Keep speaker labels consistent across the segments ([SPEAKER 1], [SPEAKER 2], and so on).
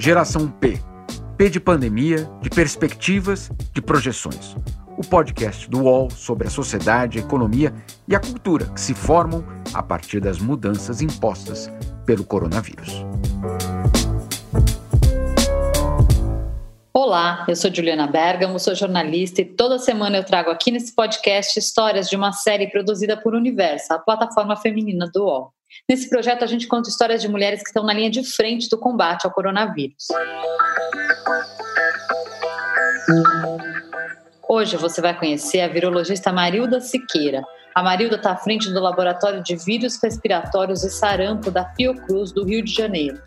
[SPEAKER 1] Geração P. P de pandemia, de perspectivas, de projeções. O podcast do UOL sobre a sociedade, a economia e a cultura que se formam a partir das mudanças impostas pelo coronavírus.
[SPEAKER 2] Olá, eu sou Juliana Bergamo, sou jornalista e toda semana eu trago aqui nesse podcast histórias de uma série produzida por Universa, a plataforma feminina do UOL. Nesse projeto, a gente conta histórias de mulheres que estão na linha de frente do combate ao coronavírus. Hoje você vai conhecer a virologista Marilda Siqueira. A Marilda está à frente do Laboratório de Vírus Respiratórios e Sarampo da Fiocruz, do Rio de Janeiro.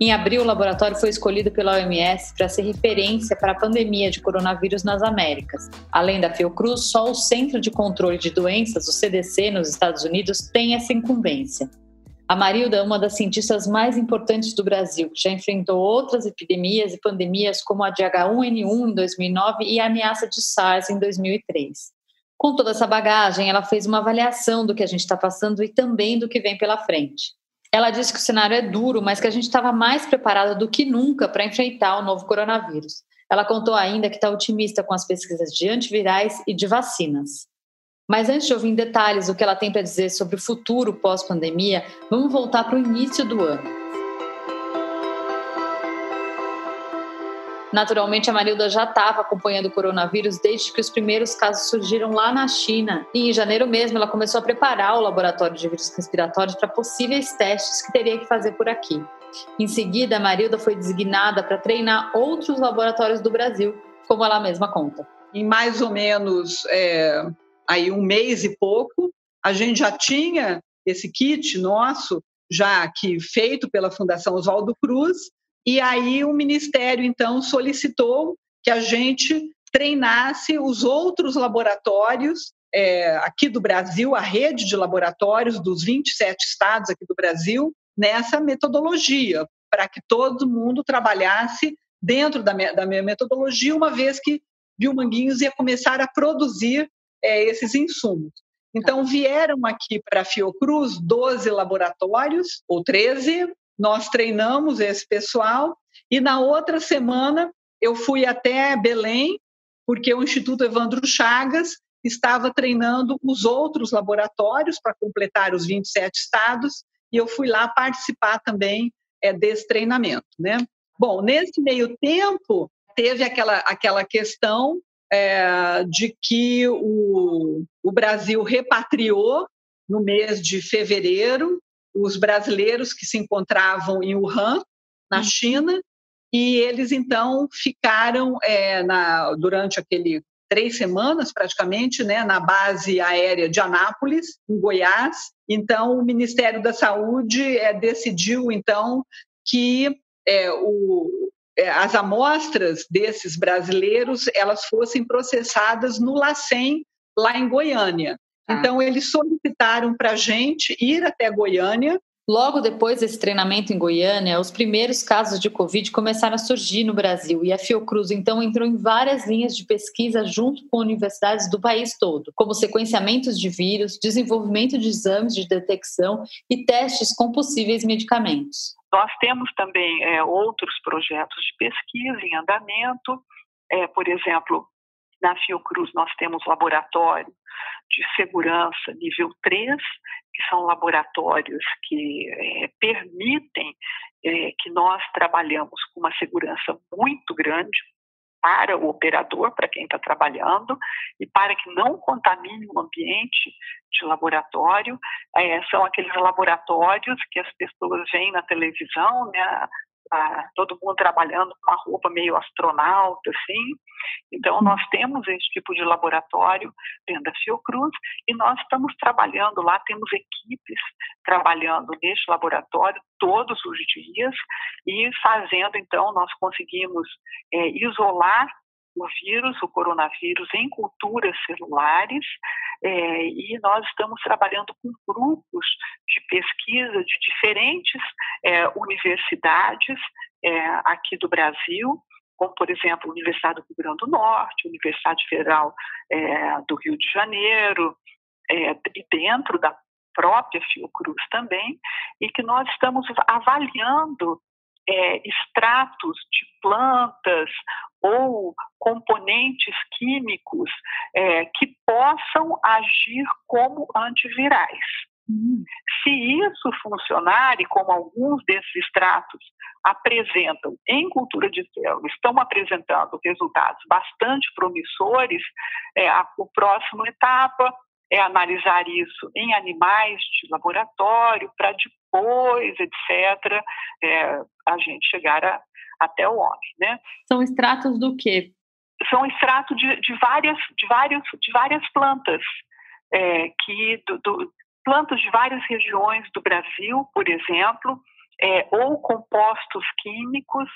[SPEAKER 2] Em abril, o laboratório foi escolhido pela OMS para ser referência para a pandemia de coronavírus nas Américas. Além da Fiocruz, só o Centro de Controle de Doenças, o CDC, nos Estados Unidos, tem essa incumbência. A Marilda é uma das cientistas mais importantes do Brasil, que já enfrentou outras epidemias e pandemias como a de H1N1 em 2009 e a ameaça de SARS em 2003. Com toda essa bagagem, ela fez uma avaliação do que a gente está passando e também do que vem pela frente. Ela disse que o cenário é duro, mas que a gente estava mais preparada do que nunca para enfrentar o novo coronavírus. Ela contou ainda que está otimista com as pesquisas de antivirais e de vacinas. Mas antes de ouvir em detalhes o que ela tem para dizer sobre o futuro pós-pandemia, vamos voltar para o início do ano. Naturalmente, a Marilda já estava acompanhando o coronavírus desde que os primeiros casos surgiram lá na China. E em janeiro mesmo, ela começou a preparar o laboratório de vírus respiratórios para possíveis testes que teria que fazer por aqui. Em seguida, a Marilda foi designada para treinar outros laboratórios do Brasil, como ela mesma conta.
[SPEAKER 3] Em mais ou menos é, aí um mês e pouco, a gente já tinha esse kit nosso, já aqui feito pela Fundação Oswaldo Cruz, e aí o Ministério, então, solicitou que a gente treinasse os outros laboratórios é, aqui do Brasil, a rede de laboratórios dos 27 estados aqui do Brasil, nessa metodologia, para que todo mundo trabalhasse dentro da, da minha metodologia, uma vez que Biomanguinhos ia começar a produzir é, esses insumos. Então, vieram aqui para a Fiocruz 12 laboratórios, ou 13, nós treinamos esse pessoal e na outra semana eu fui até Belém, porque o Instituto Evandro Chagas estava treinando os outros laboratórios para completar os 27 estados e eu fui lá participar também é, desse treinamento, né? Bom, nesse meio tempo teve aquela aquela questão é, de que o, o Brasil repatriou no mês de fevereiro os brasileiros que se encontravam em Wuhan, na uhum. China, e eles então ficaram é, na, durante aquele três semanas praticamente, né, na base aérea de Anápolis, em Goiás. Então, o Ministério da Saúde é, decidiu então que é, o, as amostras desses brasileiros elas fossem processadas no LACEN, lá em Goiânia. Tá. Então, eles solicitaram para a gente ir até Goiânia.
[SPEAKER 2] Logo depois desse treinamento em Goiânia, os primeiros casos de Covid começaram a surgir no Brasil e a Fiocruz então entrou em várias linhas de pesquisa junto com universidades do país todo, como sequenciamentos de vírus, desenvolvimento de exames de detecção e testes com possíveis medicamentos.
[SPEAKER 4] Nós temos também é, outros projetos de pesquisa em andamento, é, por exemplo, na Fiocruz nós temos laboratório de segurança nível 3, que são laboratórios que é, permitem é, que nós trabalhamos com uma segurança muito grande para o operador, para quem está trabalhando, e para que não contamine o ambiente de laboratório. É, são aqueles laboratórios que as pessoas veem na televisão, né, Tá todo mundo trabalhando com uma roupa meio astronauta, assim. Então, nós temos esse tipo de laboratório dentro da Fiocruz e nós estamos trabalhando lá, temos equipes trabalhando neste laboratório todos os dias e fazendo, então, nós conseguimos é, isolar o vírus, o coronavírus, em culturas celulares, é, e nós estamos trabalhando com grupos de pesquisa de diferentes é, universidades é, aqui do Brasil, como, por exemplo, a Universidade do Rio Grande do Norte, a Universidade Federal é, do Rio de Janeiro, é, e dentro da própria Fiocruz também, e que nós estamos avaliando é, extratos de plantas ou componentes químicos é, que possam agir como antivirais. Hum. Se isso funcionar, e como alguns desses extratos apresentam em cultura de célula, estão apresentando resultados bastante promissores, é, a, a próxima etapa é analisar isso em animais de laboratório, para depois, etc., é, a gente chegar a, até o homem. Né?
[SPEAKER 2] São extratos do quê?
[SPEAKER 4] São extratos de, de, várias, de, várias, de várias plantas, é, que do, do, plantas de várias regiões do Brasil, por exemplo, é, ou compostos químicos,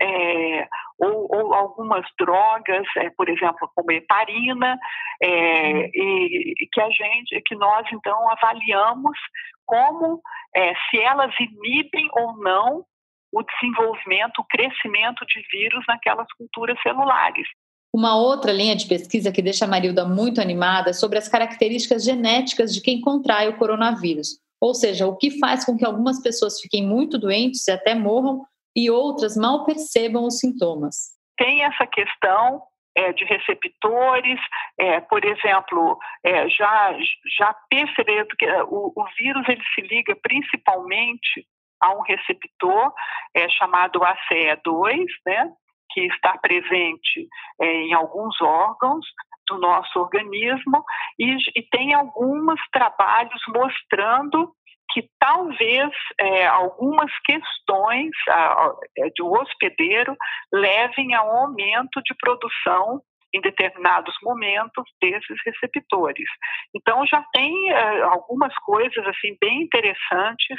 [SPEAKER 4] é, ou, ou, algumas drogas, é, por exemplo, como heparina, é, e, e, que a gente, que nós então avaliamos como é, se elas inibem ou não o desenvolvimento, o crescimento de vírus naquelas culturas celulares.
[SPEAKER 2] Uma outra linha de pesquisa que deixa a Marilda muito animada é sobre as características genéticas de quem contrai o coronavírus. Ou seja, o que faz com que algumas pessoas fiquem muito doentes e até morram e outras mal percebam os sintomas.
[SPEAKER 4] Tem essa questão é, de receptores, é, por exemplo, é, já, já percebendo que o, o, vírus ele se liga principalmente a um receptor é, chamado ACE2, né, que está presente é, em alguns órgãos, do nosso organismo e, e tem alguns trabalhos mostrando que talvez é, algumas questões a, é, de um hospedeiro levem a um aumento de produção em determinados momentos desses receptores. Então já tem é, algumas coisas assim bem interessantes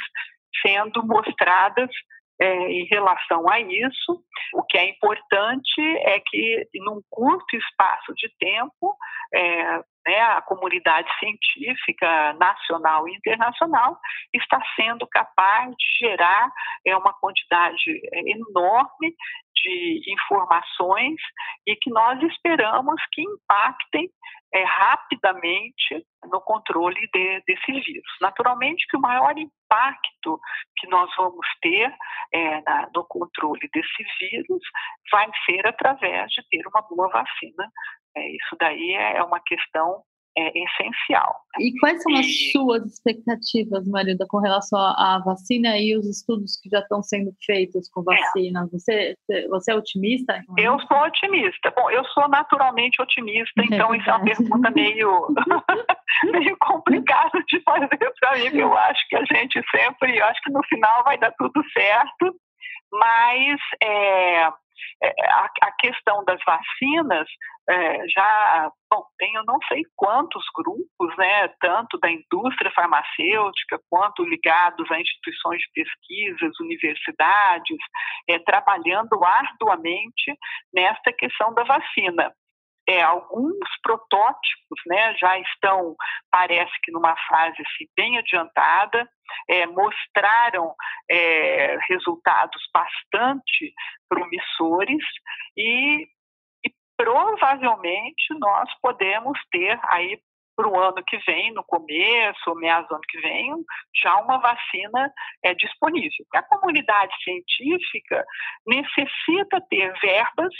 [SPEAKER 4] sendo mostradas é, em relação a isso. O que é importante é que, num curto espaço de tempo, é, né, a comunidade científica nacional e internacional está sendo capaz de gerar é, uma quantidade é, enorme de informações e que nós esperamos que impactem é, rapidamente no controle de, desse vírus. Naturalmente que o maior impacto que nós vamos ter é, na, no controle desse vírus vai ser através de ter uma boa vacina. É, isso daí é, é uma questão é essencial.
[SPEAKER 2] E quais são as e... suas expectativas, Marilda, com relação à vacina e os estudos que já estão sendo feitos com é. vacina? É. Você, você é otimista?
[SPEAKER 4] Eu sou otimista. Bom, eu sou naturalmente otimista, é então isso é uma pergunta meio, meio complicada de fazer para mim, eu acho que a gente sempre, eu acho que no final vai dar tudo certo, mas a, a questão das vacinas é, já bom, eu não sei quantos grupos, né, tanto da indústria farmacêutica quanto ligados a instituições de pesquisas, universidades, é, trabalhando arduamente nesta questão da vacina. É, alguns protótipos né, já estão, parece que numa fase assim, bem adiantada, é, mostraram é, resultados bastante promissores e provavelmente nós podemos ter aí para o ano que vem, no começo, ou meados do ano que vem, já uma vacina é disponível. A comunidade científica necessita ter verbas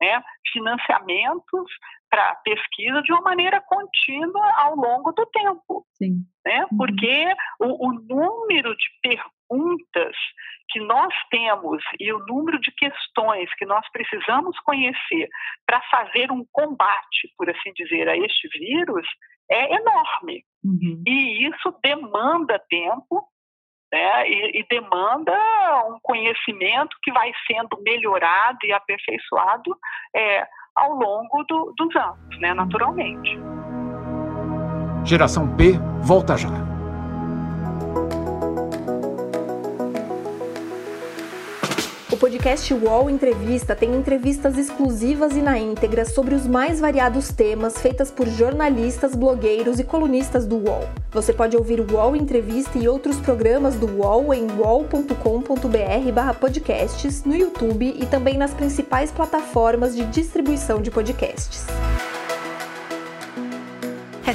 [SPEAKER 4] né, financiamentos para pesquisa de uma maneira contínua ao longo do tempo.
[SPEAKER 2] Sim.
[SPEAKER 4] Né? Uhum. Porque o, o número de perguntas que nós temos e o número de questões que nós precisamos conhecer para fazer um combate, por assim dizer, a este vírus é enorme. Uhum. E isso demanda tempo né, e, e, demanda um conhecimento que vai sendo melhorado e aperfeiçoado é, ao longo do, dos anos, né, naturalmente.
[SPEAKER 1] Geração P volta já.
[SPEAKER 5] O podcast UOL Entrevista tem entrevistas exclusivas e na íntegra sobre os mais variados temas feitas por jornalistas, blogueiros e colunistas do UOL. Você pode ouvir o UOL Entrevista e outros programas do UOL em uol.com.br/podcasts, no YouTube e também nas principais plataformas de distribuição de podcasts.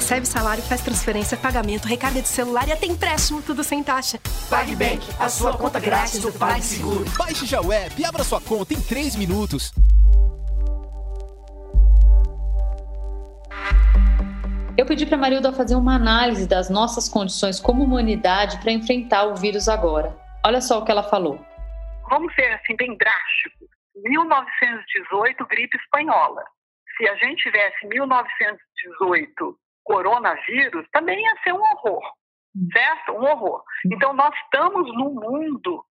[SPEAKER 6] Recebe salário, faz transferência, pagamento, recarga de celular e até empréstimo, tudo sem taxa.
[SPEAKER 7] PagBank, a sua conta grátis do PagSeguro.
[SPEAKER 8] Baixe já o app e abra sua conta em 3 minutos.
[SPEAKER 2] Eu pedi para a Marilda fazer uma análise das nossas condições como humanidade para enfrentar o vírus agora. Olha só o que ela falou.
[SPEAKER 4] Vamos ser assim bem drásticos. 1918, gripe espanhola. Se a gente tivesse 1918 coronavírus, também ia ser um horror, certo? Um horror. Então nós estamos num mundo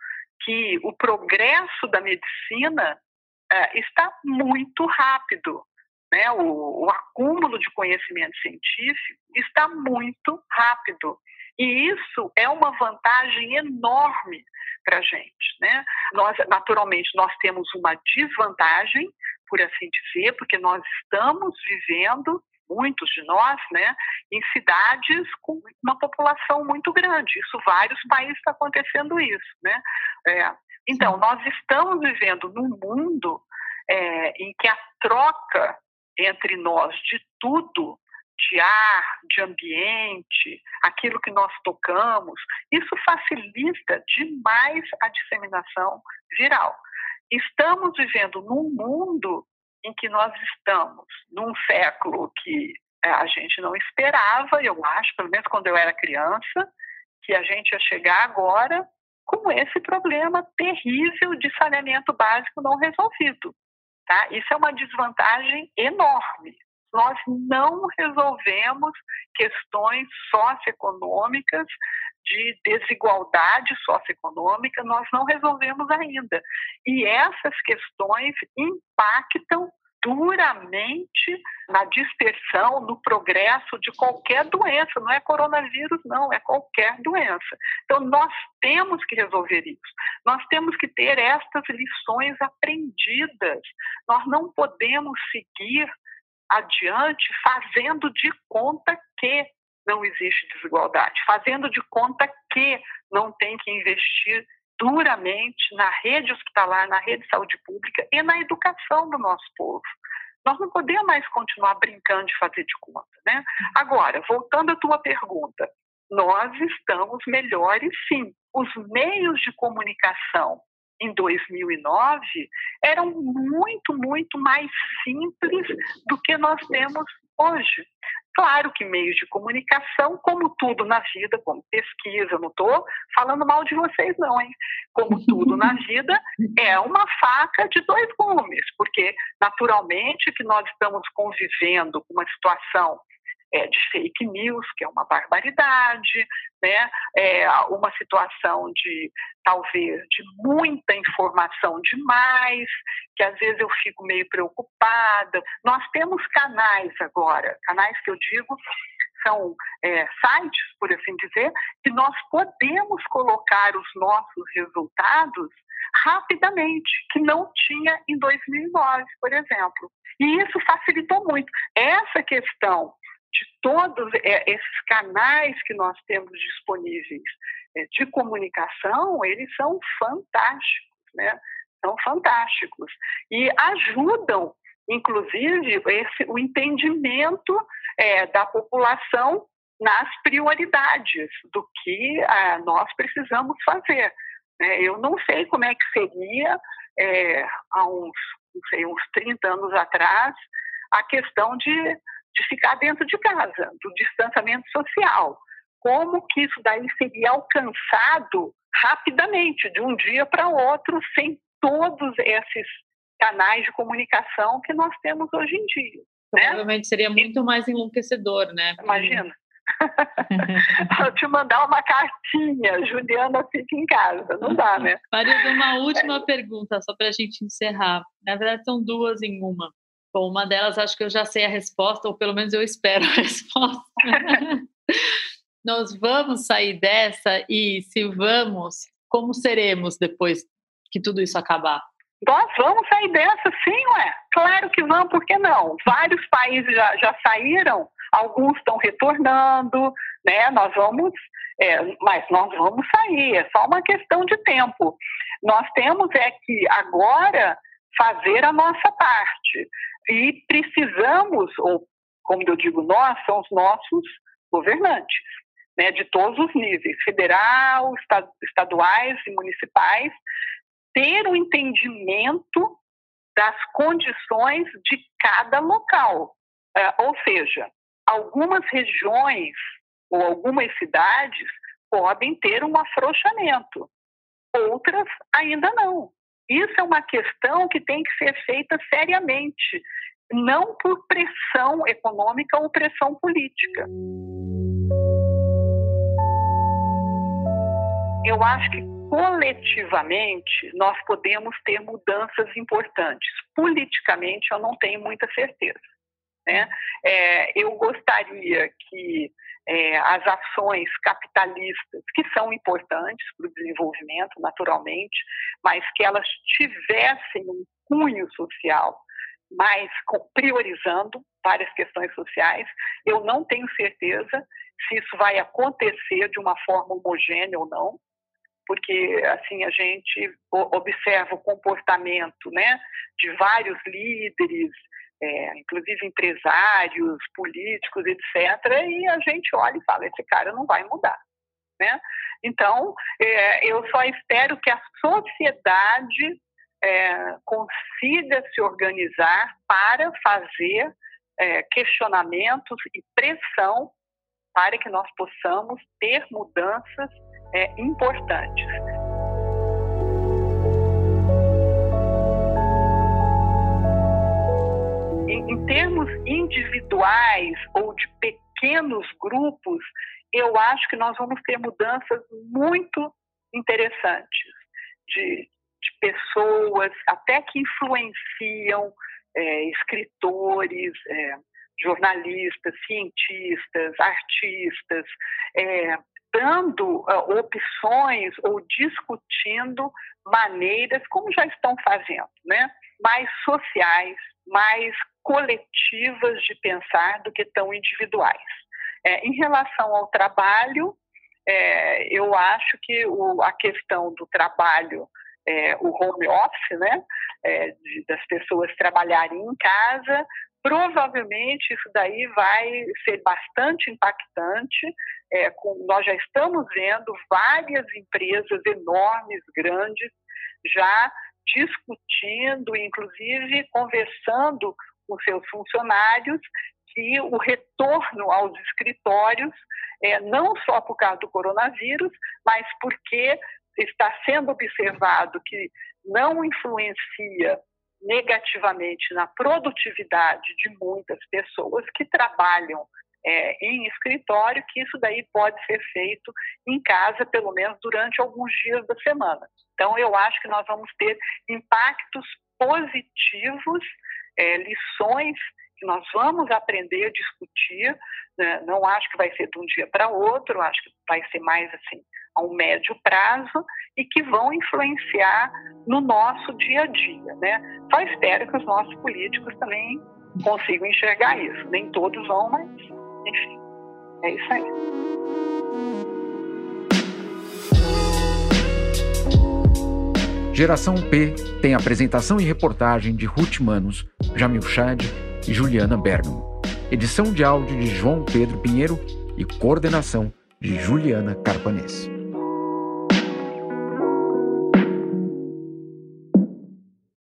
[SPEAKER 4] que o progresso da medicina uh, está muito rápido né, o, o acúmulo de conhecimento científico está muito rápido. E isso é uma vantagem enorme para a gente. Né? Nós, naturalmente, nós temos uma desvantagem, por assim dizer, porque nós estamos vivendo, muitos de nós, né, em cidades com uma população muito grande. Isso, vários países está acontecendo isso. Né? É, então, nós estamos vivendo num mundo é, em que a troca entre nós de tudo, de ar, de ambiente, aquilo que nós tocamos, isso facilita demais a disseminação viral. Estamos vivendo num mundo em que nós estamos num século que eh, a gente não esperava, eu acho, pelo menos quando eu era criança, que a gente ia chegar agora com esse problema terrível de saneamento básico não resolvido. Tá? Isso é uma desvantagem enorme. Nós não resolvemos questões socioeconômicas, de desigualdade socioeconômica, nós não resolvemos ainda. E essas questões impactam duramente na dispersão, no progresso de qualquer doença. Não é coronavírus, não, é qualquer doença. Então, nós temos que resolver isso. Nós temos que ter estas lições aprendidas. Nós não podemos seguir adiante fazendo de conta que não existe desigualdade, fazendo de conta que não tem que investir duramente na rede hospitalar, na rede de saúde pública e na educação do nosso povo. Nós não podemos mais continuar brincando de fazer de conta, né? Agora, voltando à tua pergunta, nós estamos melhores sim. Os meios de comunicação em 2009 eram muito, muito mais simples do que nós temos hoje. Claro que meios de comunicação, como tudo na vida, como pesquisa, não estou falando mal de vocês, não, hein? Como tudo na vida, é uma faca de dois gumes, porque naturalmente que nós estamos convivendo com uma situação é, de fake news, que é uma barbaridade, né? É uma situação de talvez de muita informação demais, que às vezes eu fico meio preocupada. Nós temos canais agora, canais que eu digo são é, sites, por assim dizer, que nós podemos colocar os nossos resultados rapidamente, que não tinha em 2009, por exemplo. E isso facilitou muito. Essa questão de todos é, esses canais que nós temos disponíveis é, de comunicação, eles são fantásticos, né? São fantásticos e ajudam, inclusive, esse, o entendimento é, da população nas prioridades do que ah, nós precisamos fazer. Né? Eu não sei como é que seria é, há uns, não sei, uns 30 anos atrás a questão de de ficar dentro de casa, do distanciamento social. Como que isso daí seria alcançado rapidamente, de um dia para outro, sem todos esses canais de comunicação que nós temos hoje em dia.
[SPEAKER 2] Né? Provavelmente seria muito mais enlouquecedor, né?
[SPEAKER 4] Imagina. eu te mandar uma cartinha, Juliana fica em casa, não dá, né?
[SPEAKER 2] Maria, uma última pergunta, só para a gente encerrar. Na verdade, são duas em uma. Bom, uma delas acho que eu já sei a resposta, ou pelo menos eu espero a resposta. Nós vamos sair dessa e, se vamos, como seremos depois que tudo isso acabar?
[SPEAKER 4] Nós vamos sair dessa, sim, ué. Claro que vamos, por que não? Vários países já, já saíram, alguns estão retornando, né? Nós vamos, é, mas nós vamos sair, é só uma questão de tempo. Nós temos é que agora fazer a nossa parte e precisamos, ou como eu digo nós, são os nossos governantes, né, de todos os níveis, federal, estaduais e municipais, ter o um entendimento das condições de cada local. É, ou seja, algumas regiões ou algumas cidades podem ter um afrouxamento, outras ainda não. Isso é uma questão que tem que ser feita seriamente, não por pressão econômica ou pressão política. Eu acho que coletivamente nós podemos ter mudanças importantes. Politicamente eu não tenho muita certeza. Né? É, eu gostaria que é, as ações capitalistas, que são importantes para o desenvolvimento, naturalmente, mas que elas tivessem um cunho social, mais priorizando várias questões sociais. Eu não tenho certeza se isso vai acontecer de uma forma homogênea ou não, porque assim a gente observa o comportamento, né, de vários líderes, é, inclusive empresários, políticos, etc. E a gente olha e fala: esse cara não vai mudar. Né? Então, é, eu só espero que a sociedade é, consiga se organizar para fazer é, questionamentos e pressão para que nós possamos ter mudanças é, importantes. Em, termos individuais ou de pequenos grupos, eu acho que nós vamos ter mudanças muito interessantes de, de pessoas, até que influenciam é, escritores, é, jornalistas, cientistas, artistas, é, dando uh, opções ou discutindo maneiras, como já estão fazendo, né? mais sociais, mais coletivas de pensar do que tão individuais. É, em relação ao trabalho, é, eu acho que o, a questão do trabalho, é, o home office, né, é, de, das pessoas trabalharem em casa, provavelmente isso daí vai ser bastante impactante. É, com, nós já estamos vendo várias empresas enormes, grandes, já discutindo, inclusive conversando com seus funcionários, que o retorno aos escritórios, é, não só por causa do coronavírus, mas porque está sendo observado que não influencia negativamente na produtividade de muitas pessoas que trabalham é, em escritório, que isso daí pode ser feito em casa, pelo menos durante alguns dias da semana. Então, eu acho que nós vamos ter impactos positivos, é, lições que nós vamos aprender discutir. Né? Não acho que vai ser de um dia para outro, acho que vai ser mais assim a um médio prazo e que vão influenciar no nosso dia a dia, né? Só espero que os nossos políticos também consigam enxergar isso. Nem todos vão, mas enfim, é isso aí.
[SPEAKER 1] Geração P tem apresentação e reportagem de Ruth Manos, Jamil Chad e Juliana Bergamo. Edição de áudio de João Pedro Pinheiro e coordenação de Juliana Carpanese.